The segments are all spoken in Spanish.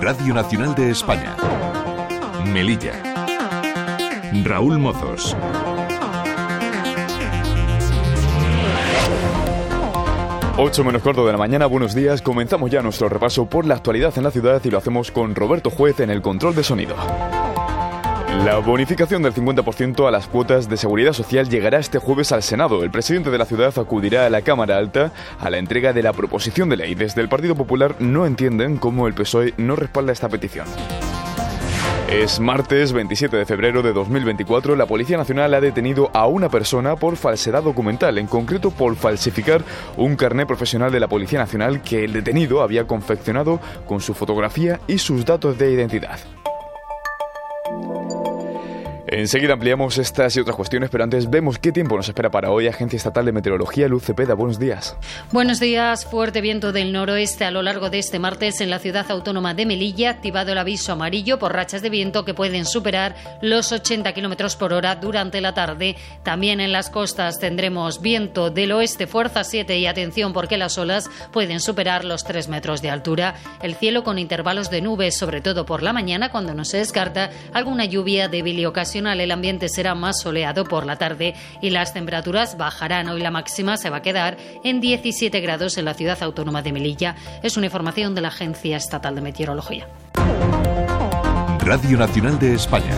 Radio Nacional de España. Melilla. Raúl Mozos. Ocho menos cuarto de la mañana, buenos días. Comenzamos ya nuestro repaso por la actualidad en la ciudad y lo hacemos con Roberto Juez en el control de sonido. La bonificación del 50% a las cuotas de seguridad social llegará este jueves al Senado. El presidente de la ciudad acudirá a la Cámara Alta a la entrega de la proposición de ley. Desde el Partido Popular no entienden cómo el PSOE no respalda esta petición. Es martes 27 de febrero de 2024. La Policía Nacional ha detenido a una persona por falsedad documental, en concreto por falsificar un carné profesional de la Policía Nacional que el detenido había confeccionado con su fotografía y sus datos de identidad. Enseguida ampliamos estas y otras cuestiones, pero antes vemos qué tiempo nos espera para hoy. Agencia Estatal de Meteorología, Luz Cepeda, buenos días. Buenos días. Fuerte viento del noroeste a lo largo de este martes en la ciudad autónoma de Melilla. Activado el aviso amarillo por rachas de viento que pueden superar los 80 kilómetros por hora durante la tarde. También en las costas tendremos viento del oeste, fuerza 7 y atención porque las olas pueden superar los 3 metros de altura. El cielo con intervalos de nubes, sobre todo por la mañana, cuando no se descarta alguna lluvia débil y ocasional el ambiente será más soleado por la tarde y las temperaturas bajarán. Hoy la máxima se va a quedar en 17 grados en la ciudad autónoma de Melilla. Es una información de la Agencia Estatal de Meteorología. Radio Nacional de España.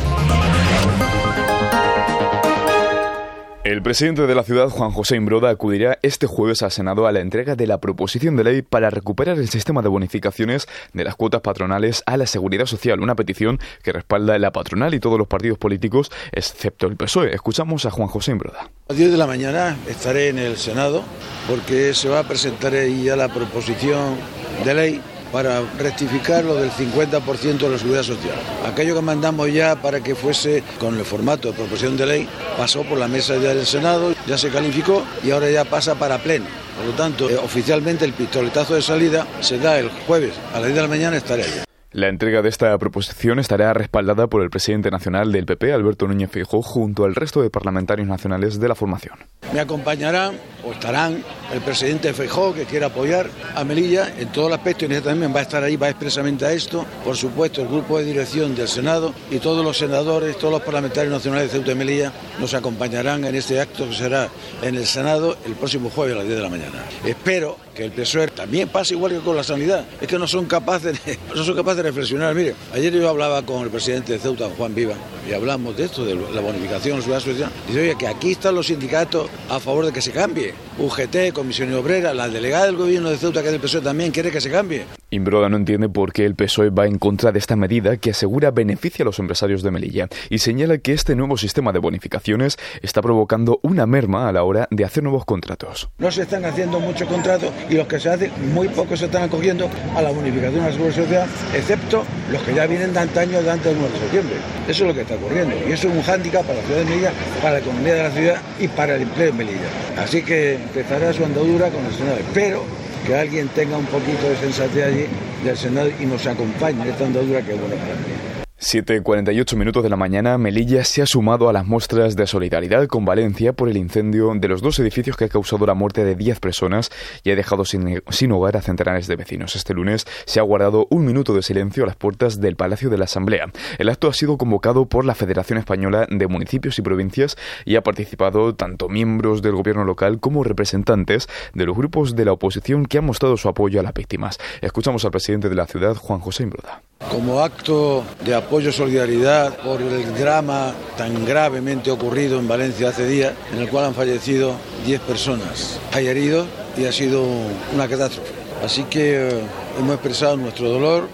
El presidente de la ciudad, Juan José Imbroda, acudirá este jueves al Senado a la entrega de la proposición de ley para recuperar el sistema de bonificaciones de las cuotas patronales a la seguridad social, una petición que respalda la patronal y todos los partidos políticos, excepto el PSOE. Escuchamos a Juan José Imbroda. A las 10 de la mañana estaré en el Senado porque se va a presentar ahí ya la proposición de ley para rectificar lo del 50% de la seguridad social. Aquello que mandamos ya para que fuese con el formato de proposición de ley pasó por la mesa ya del Senado, ya se calificó y ahora ya pasa para pleno. Por lo tanto, eh, oficialmente el pistoletazo de salida se da el jueves a las 10 de la mañana estaré allá. La entrega de esta proposición estará respaldada por el presidente nacional del PP, Alberto Núñez Feijóo, junto al resto de parlamentarios nacionales de la formación. Me acompañarán o estarán el presidente Feijóo, que quiere apoyar a Melilla en todo el aspecto, y también va a estar ahí, va expresamente a esto. Por supuesto, el grupo de dirección del Senado y todos los senadores, todos los parlamentarios nacionales de Ceuta y Melilla nos acompañarán en este acto que será en el Senado el próximo jueves a las 10 de la mañana. Espero que el PSOE también pase igual que con la sanidad. Es que no son capaces no son capaces reflexionar. Mire, ayer yo hablaba con el presidente de Ceuta, Juan Viva, y hablamos de esto, de la bonificación la seguridad social. Dice, oye, que aquí están los sindicatos a favor de que se cambie. UGT, Comisión Obrera, la delegada del gobierno de Ceuta, que es del PSOE, también quiere que se cambie. Imbroda no entiende por qué el PSOE va en contra de esta medida que asegura beneficia a los empresarios de Melilla y señala que este nuevo sistema de bonificaciones está provocando una merma a la hora de hacer nuevos contratos. No se están haciendo muchos contratos y los que se hacen, muy pocos se están acogiendo a la bonificación de la seguridad social, excepto los que ya vienen de antaño de antes del 9 de septiembre. Eso es lo que está ocurriendo y eso es un hándicap para la ciudad de Melilla, para la economía de la ciudad y para el empleo en Melilla. Así que empezará su andadura con el Senado. Pero que alguien tenga un poquito de sensatez allí del Senado y nos acompañe en esta andadura que es buena para mí. 7.48 minutos de la mañana, Melilla se ha sumado a las muestras de solidaridad con Valencia por el incendio de los dos edificios que ha causado la muerte de 10 personas y ha dejado sin, sin, hogar a centenares de vecinos. Este lunes se ha guardado un minuto de silencio a las puertas del Palacio de la Asamblea. El acto ha sido convocado por la Federación Española de Municipios y Provincias y ha participado tanto miembros del gobierno local como representantes de los grupos de la oposición que han mostrado su apoyo a las víctimas. Escuchamos al presidente de la ciudad, Juan José Imbroda. Como acto de apoyo, solidaridad por el drama tan gravemente ocurrido en Valencia hace días, en el cual han fallecido 10 personas. Hay heridos y ha sido una catástrofe. Así que eh, hemos expresado nuestro dolor,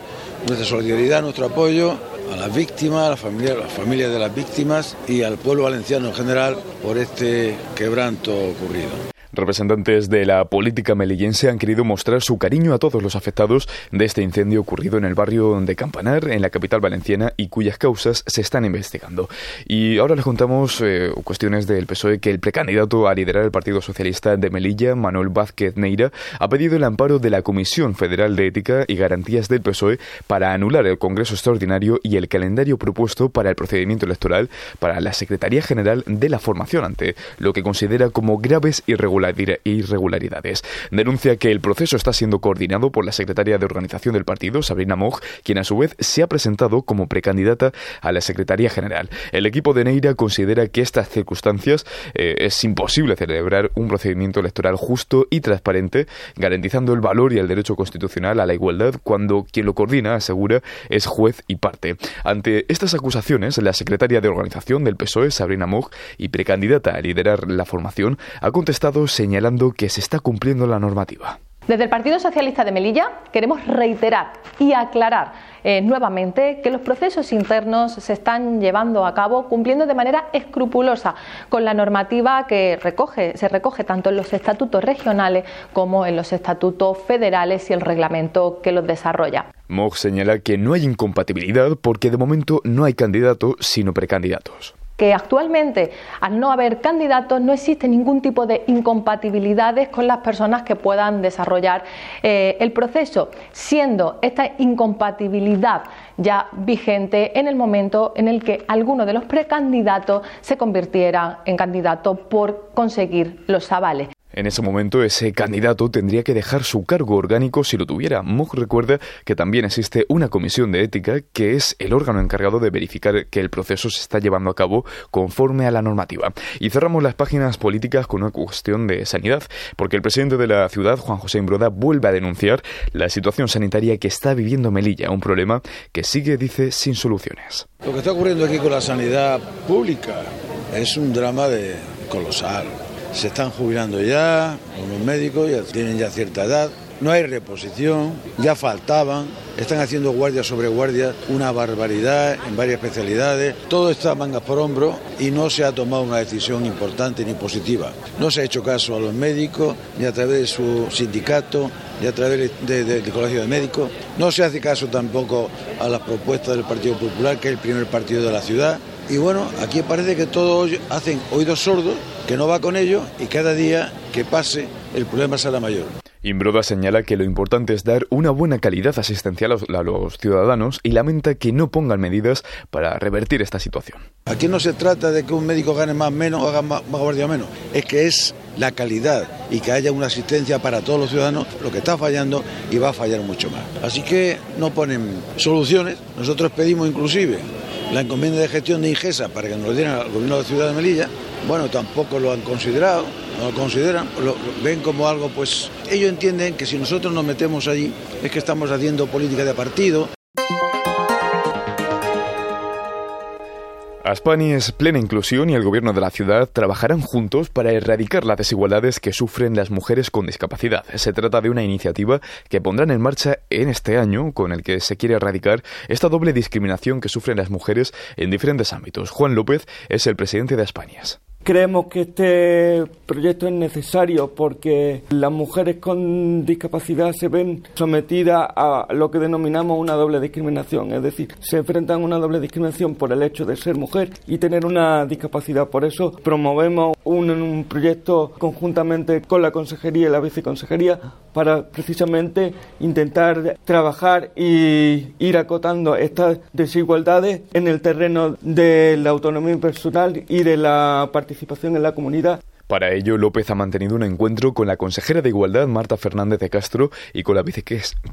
nuestra solidaridad, nuestro apoyo a las víctimas, a las familias de las víctimas y al pueblo valenciano en general por este quebranto ocurrido. Representantes de la política melillense han querido mostrar su cariño a todos los afectados de este incendio ocurrido en el barrio de Campanar, en la capital valenciana, y cuyas causas se están investigando. Y ahora les contamos eh, cuestiones del PSOE que el precandidato a liderar el Partido Socialista de Melilla, Manuel Vázquez Neira, ha pedido el amparo de la Comisión Federal de Ética y Garantías del PSOE para anular el Congreso Extraordinario y el calendario propuesto para el procedimiento electoral para la Secretaría General de la Formación ante lo que considera como graves irregularidades irregularidades. Denuncia que el proceso está siendo coordinado por la secretaria de organización del partido, Sabrina Moch, quien a su vez se ha presentado como precandidata a la Secretaría General. El equipo de Neira considera que estas circunstancias eh, es imposible celebrar un procedimiento electoral justo y transparente, garantizando el valor y el derecho constitucional a la igualdad cuando quien lo coordina, asegura, es juez y parte. Ante estas acusaciones, la secretaria de organización del PSOE, Sabrina Moch, y precandidata a liderar la formación, ha contestado señalando que se está cumpliendo la normativa. Desde el Partido Socialista de Melilla queremos reiterar y aclarar eh, nuevamente que los procesos internos se están llevando a cabo cumpliendo de manera escrupulosa con la normativa que recoge, se recoge tanto en los estatutos regionales como en los estatutos federales y el reglamento que los desarrolla. Mog señala que no hay incompatibilidad porque de momento no hay candidatos sino precandidatos que actualmente, al no haber candidatos, no existe ningún tipo de incompatibilidades con las personas que puedan desarrollar eh, el proceso, siendo esta incompatibilidad ya vigente en el momento en el que alguno de los precandidatos se convirtiera en candidato por conseguir los avales. En ese momento, ese candidato tendría que dejar su cargo orgánico si lo tuviera. Mog recuerda que también existe una comisión de ética que es el órgano encargado de verificar que el proceso se está llevando a cabo conforme a la normativa. Y cerramos las páginas políticas con una cuestión de sanidad, porque el presidente de la ciudad, Juan José Imbroda, vuelve a denunciar la situación sanitaria que está viviendo Melilla, un problema que sigue, dice, sin soluciones. Lo que está ocurriendo aquí con la sanidad pública es un drama de colosal se están jubilando ya, los médicos ya tienen ya cierta edad, no hay reposición, ya faltaban, están haciendo guardias sobre guardias, una barbaridad en varias especialidades, todo está mangas por hombro y no se ha tomado una decisión importante ni positiva. No se ha hecho caso a los médicos, ni a través de su sindicato, ni a través del Colegio de Médicos, no se hace caso tampoco a las propuestas del Partido Popular, que es el primer partido de la ciudad, y bueno, aquí parece que todos hacen oídos sordos, que no va con ellos y cada día que pase el problema será mayor. Imbroda señala que lo importante es dar una buena calidad asistencial a los ciudadanos y lamenta que no pongan medidas para revertir esta situación. Aquí no se trata de que un médico gane más menos o haga más, más guardia menos, es que es la calidad y que haya una asistencia para todos los ciudadanos lo que está fallando y va a fallar mucho más. Así que no ponen soluciones, nosotros pedimos inclusive la encomienda de gestión de Ingesa para que nos lo dieran al gobierno de la ciudad de Melilla, bueno, tampoco lo han considerado, no lo consideran, lo, ven como algo, pues ellos entienden que si nosotros nos metemos allí es que estamos haciendo política de partido, Aspani es plena inclusión y el gobierno de la ciudad trabajarán juntos para erradicar las desigualdades que sufren las mujeres con discapacidad. Se trata de una iniciativa que pondrán en marcha en este año con el que se quiere erradicar esta doble discriminación que sufren las mujeres en diferentes ámbitos. Juan López es el presidente de Aspanias. Creemos que este proyecto es necesario porque las mujeres con discapacidad se ven sometidas a lo que denominamos una doble discriminación, es decir, se enfrentan a una doble discriminación por el hecho de ser mujer y tener una discapacidad. Por eso promovemos un, proyecto conjuntamente con la Consejería y la Viceconsejería para precisamente intentar trabajar y ir acotando estas desigualdades en el terreno de la autonomía personal y de la participación para ello, López ha mantenido un encuentro con la consejera de Igualdad, Marta Fernández de Castro, y con la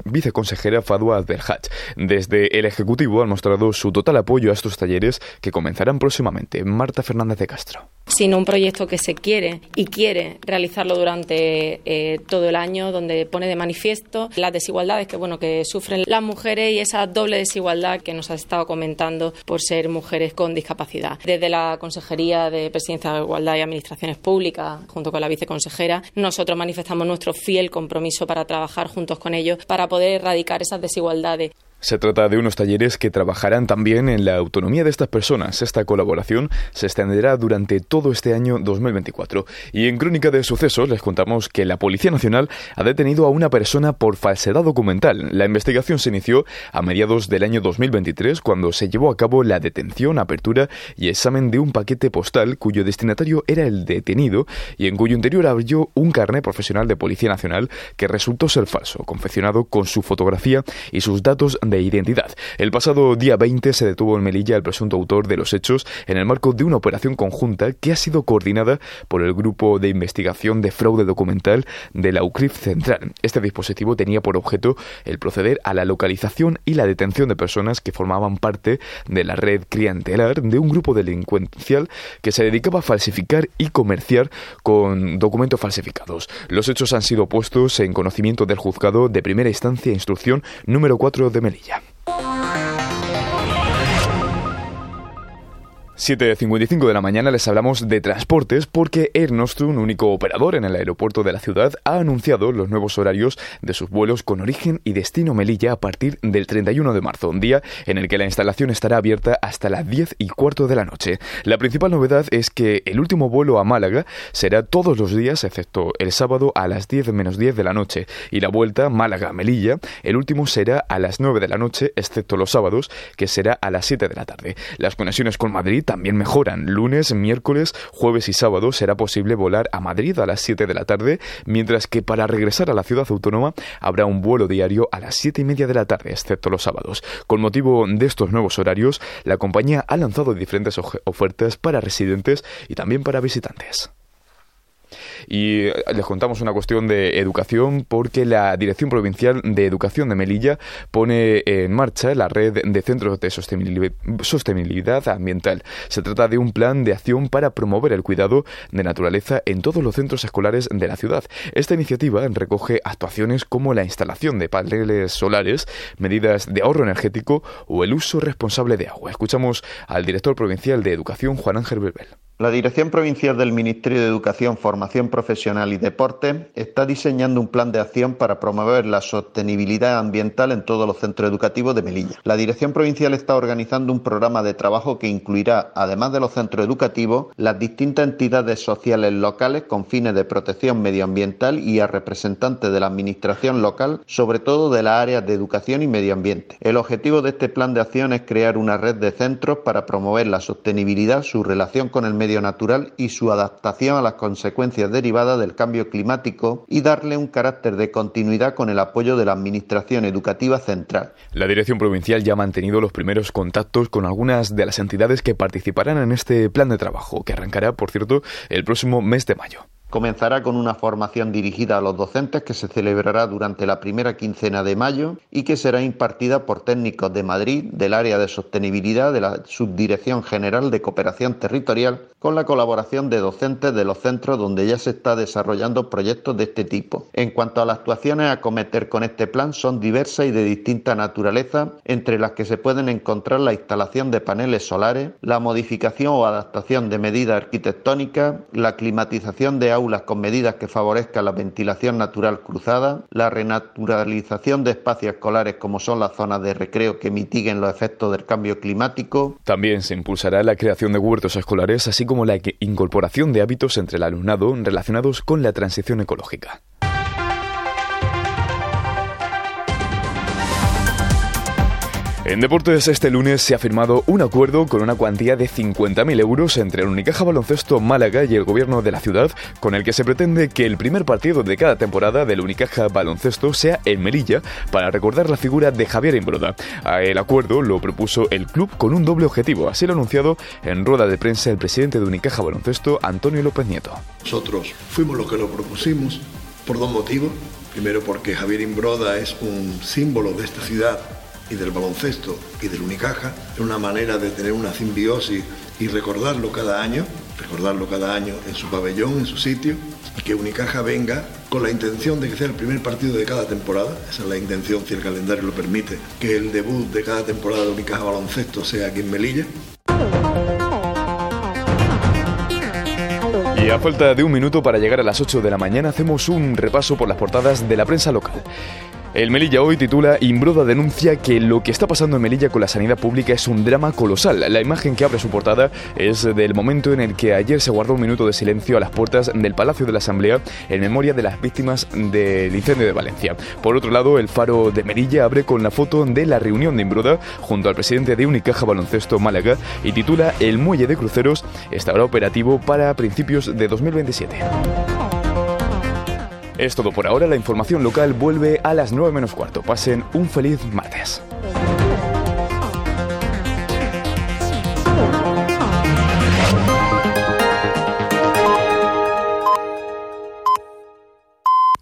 viceconsejera Fadua Alberhach. Desde el Ejecutivo han mostrado su total apoyo a estos talleres que comenzarán próximamente. Marta Fernández de Castro. Sino un proyecto que se quiere y quiere realizarlo durante eh, todo el año, donde pone de manifiesto las desigualdades que, bueno, que sufren las mujeres y esa doble desigualdad que nos ha estado comentando por ser mujeres con discapacidad. Desde la Consejería de Presidencia de Igualdad y Administraciones Públicas, junto con la viceconsejera, nosotros manifestamos nuestro fiel compromiso para trabajar juntos con ellos para poder erradicar esas desigualdades. Se trata de unos talleres que trabajarán también en la autonomía de estas personas. Esta colaboración se extenderá durante todo este año 2024. Y en Crónica de Sucesos les contamos que la Policía Nacional ha detenido a una persona por falsedad documental. La investigación se inició a mediados del año 2023 cuando se llevó a cabo la detención, apertura y examen de un paquete postal cuyo destinatario era el detenido y en cuyo interior abrió un carnet profesional de Policía Nacional que resultó ser falso, confeccionado con su fotografía y sus datos de identidad. El pasado día 20 se detuvo en Melilla el presunto autor de los hechos en el marco de una operación conjunta que ha sido coordinada por el Grupo de Investigación de Fraude Documental de la UCRIF Central. Este dispositivo tenía por objeto el proceder a la localización y la detención de personas que formaban parte de la red clientelar de un grupo delincuencial que se dedicaba a falsificar y comerciar con documentos falsificados. Los hechos han sido puestos en conocimiento del juzgado de primera instancia e instrucción número 4 de Melilla. 7.55 de la mañana les hablamos de transportes porque Air Nostrum, único operador en el aeropuerto de la ciudad, ha anunciado los nuevos horarios de sus vuelos con origen y destino Melilla a partir del 31 de marzo, un día en el que la instalación estará abierta hasta las 10 y cuarto de la noche. La principal novedad es que el último vuelo a Málaga será todos los días, excepto el sábado a las 10 menos 10 de la noche, y la vuelta Málaga-Melilla, el último será a las 9 de la noche, excepto los sábados, que será a las 7 de la tarde. Las conexiones con Madrid también mejoran. Lunes, miércoles, jueves y sábado será posible volar a Madrid a las 7 de la tarde, mientras que para regresar a la ciudad autónoma habrá un vuelo diario a las 7 y media de la tarde, excepto los sábados. Con motivo de estos nuevos horarios, la compañía ha lanzado diferentes ofertas para residentes y también para visitantes. Y eh, les contamos una cuestión de educación porque la Dirección Provincial de Educación de Melilla pone en marcha la red de centros de sostenibilidad ambiental. Se trata de un plan de acción para promover el cuidado de naturaleza en todos los centros escolares de la ciudad. Esta iniciativa recoge actuaciones como la instalación de paneles solares, medidas de ahorro energético o el uso responsable de agua. Escuchamos al director provincial de Educación, Juan Ángel Belbel. La Dirección Provincial del Ministerio de Educación, Formación Profesional y Deporte está diseñando un plan de acción para promover la sostenibilidad ambiental en todos los centros educativos de Melilla. La Dirección Provincial está organizando un programa de trabajo que incluirá, además de los centros educativos, las distintas entidades sociales locales con fines de protección medioambiental y a representantes de la Administración local, sobre todo de las áreas de educación y medio ambiente. El objetivo de este plan de acción es crear una red de centros para promover la sostenibilidad, su relación con el medio natural y su adaptación a las consecuencias derivadas del cambio climático y darle un carácter de continuidad con el apoyo de la Administración Educativa Central. La Dirección Provincial ya ha mantenido los primeros contactos con algunas de las entidades que participarán en este plan de trabajo, que arrancará, por cierto, el próximo mes de mayo. Comenzará con una formación dirigida a los docentes que se celebrará durante la primera quincena de mayo y que será impartida por técnicos de Madrid del área de sostenibilidad de la Subdirección General de Cooperación Territorial con la colaboración de docentes de los centros donde ya se está desarrollando proyectos de este tipo. En cuanto a las actuaciones a cometer con este plan son diversas y de distinta naturaleza, entre las que se pueden encontrar la instalación de paneles solares, la modificación o adaptación de medidas arquitectónicas, la climatización de con medidas que favorezcan la ventilación natural cruzada, la renaturalización de espacios escolares como son las zonas de recreo que mitiguen los efectos del cambio climático. También se impulsará la creación de huertos escolares, así como la incorporación de hábitos entre el alumnado relacionados con la transición ecológica. En deportes este lunes se ha firmado un acuerdo con una cuantía de 50.000 euros entre el Unicaja Baloncesto Málaga y el gobierno de la ciudad, con el que se pretende que el primer partido de cada temporada del Unicaja Baloncesto sea en Melilla para recordar la figura de Javier Imbroda. El acuerdo lo propuso el club con un doble objetivo, así lo ha anunciado en rueda de prensa el presidente de Unicaja Baloncesto, Antonio López Nieto. Nosotros fuimos los que lo propusimos por dos motivos. Primero porque Javier Imbroda es un símbolo de esta ciudad y del baloncesto y del Unicaja, es una manera de tener una simbiosis y recordarlo cada año, recordarlo cada año en su pabellón, en su sitio, y que Unicaja venga con la intención de que sea el primer partido de cada temporada, esa es la intención si el calendario lo permite, que el debut de cada temporada de Unicaja Baloncesto sea aquí en Melilla. Y a falta de un minuto para llegar a las 8 de la mañana hacemos un repaso por las portadas de la prensa local. El Melilla hoy titula Imbroda denuncia que lo que está pasando en Melilla con la sanidad pública es un drama colosal. La imagen que abre su portada es del momento en el que ayer se guardó un minuto de silencio a las puertas del Palacio de la Asamblea en memoria de las víctimas del incendio de Valencia. Por otro lado, el Faro de Melilla abre con la foto de la reunión de Imbroda junto al presidente de Unicaja Baloncesto Málaga y titula El muelle de cruceros estará operativo para principios de 2027. Es todo por ahora, la información local vuelve a las 9 menos cuarto. Pasen un feliz martes.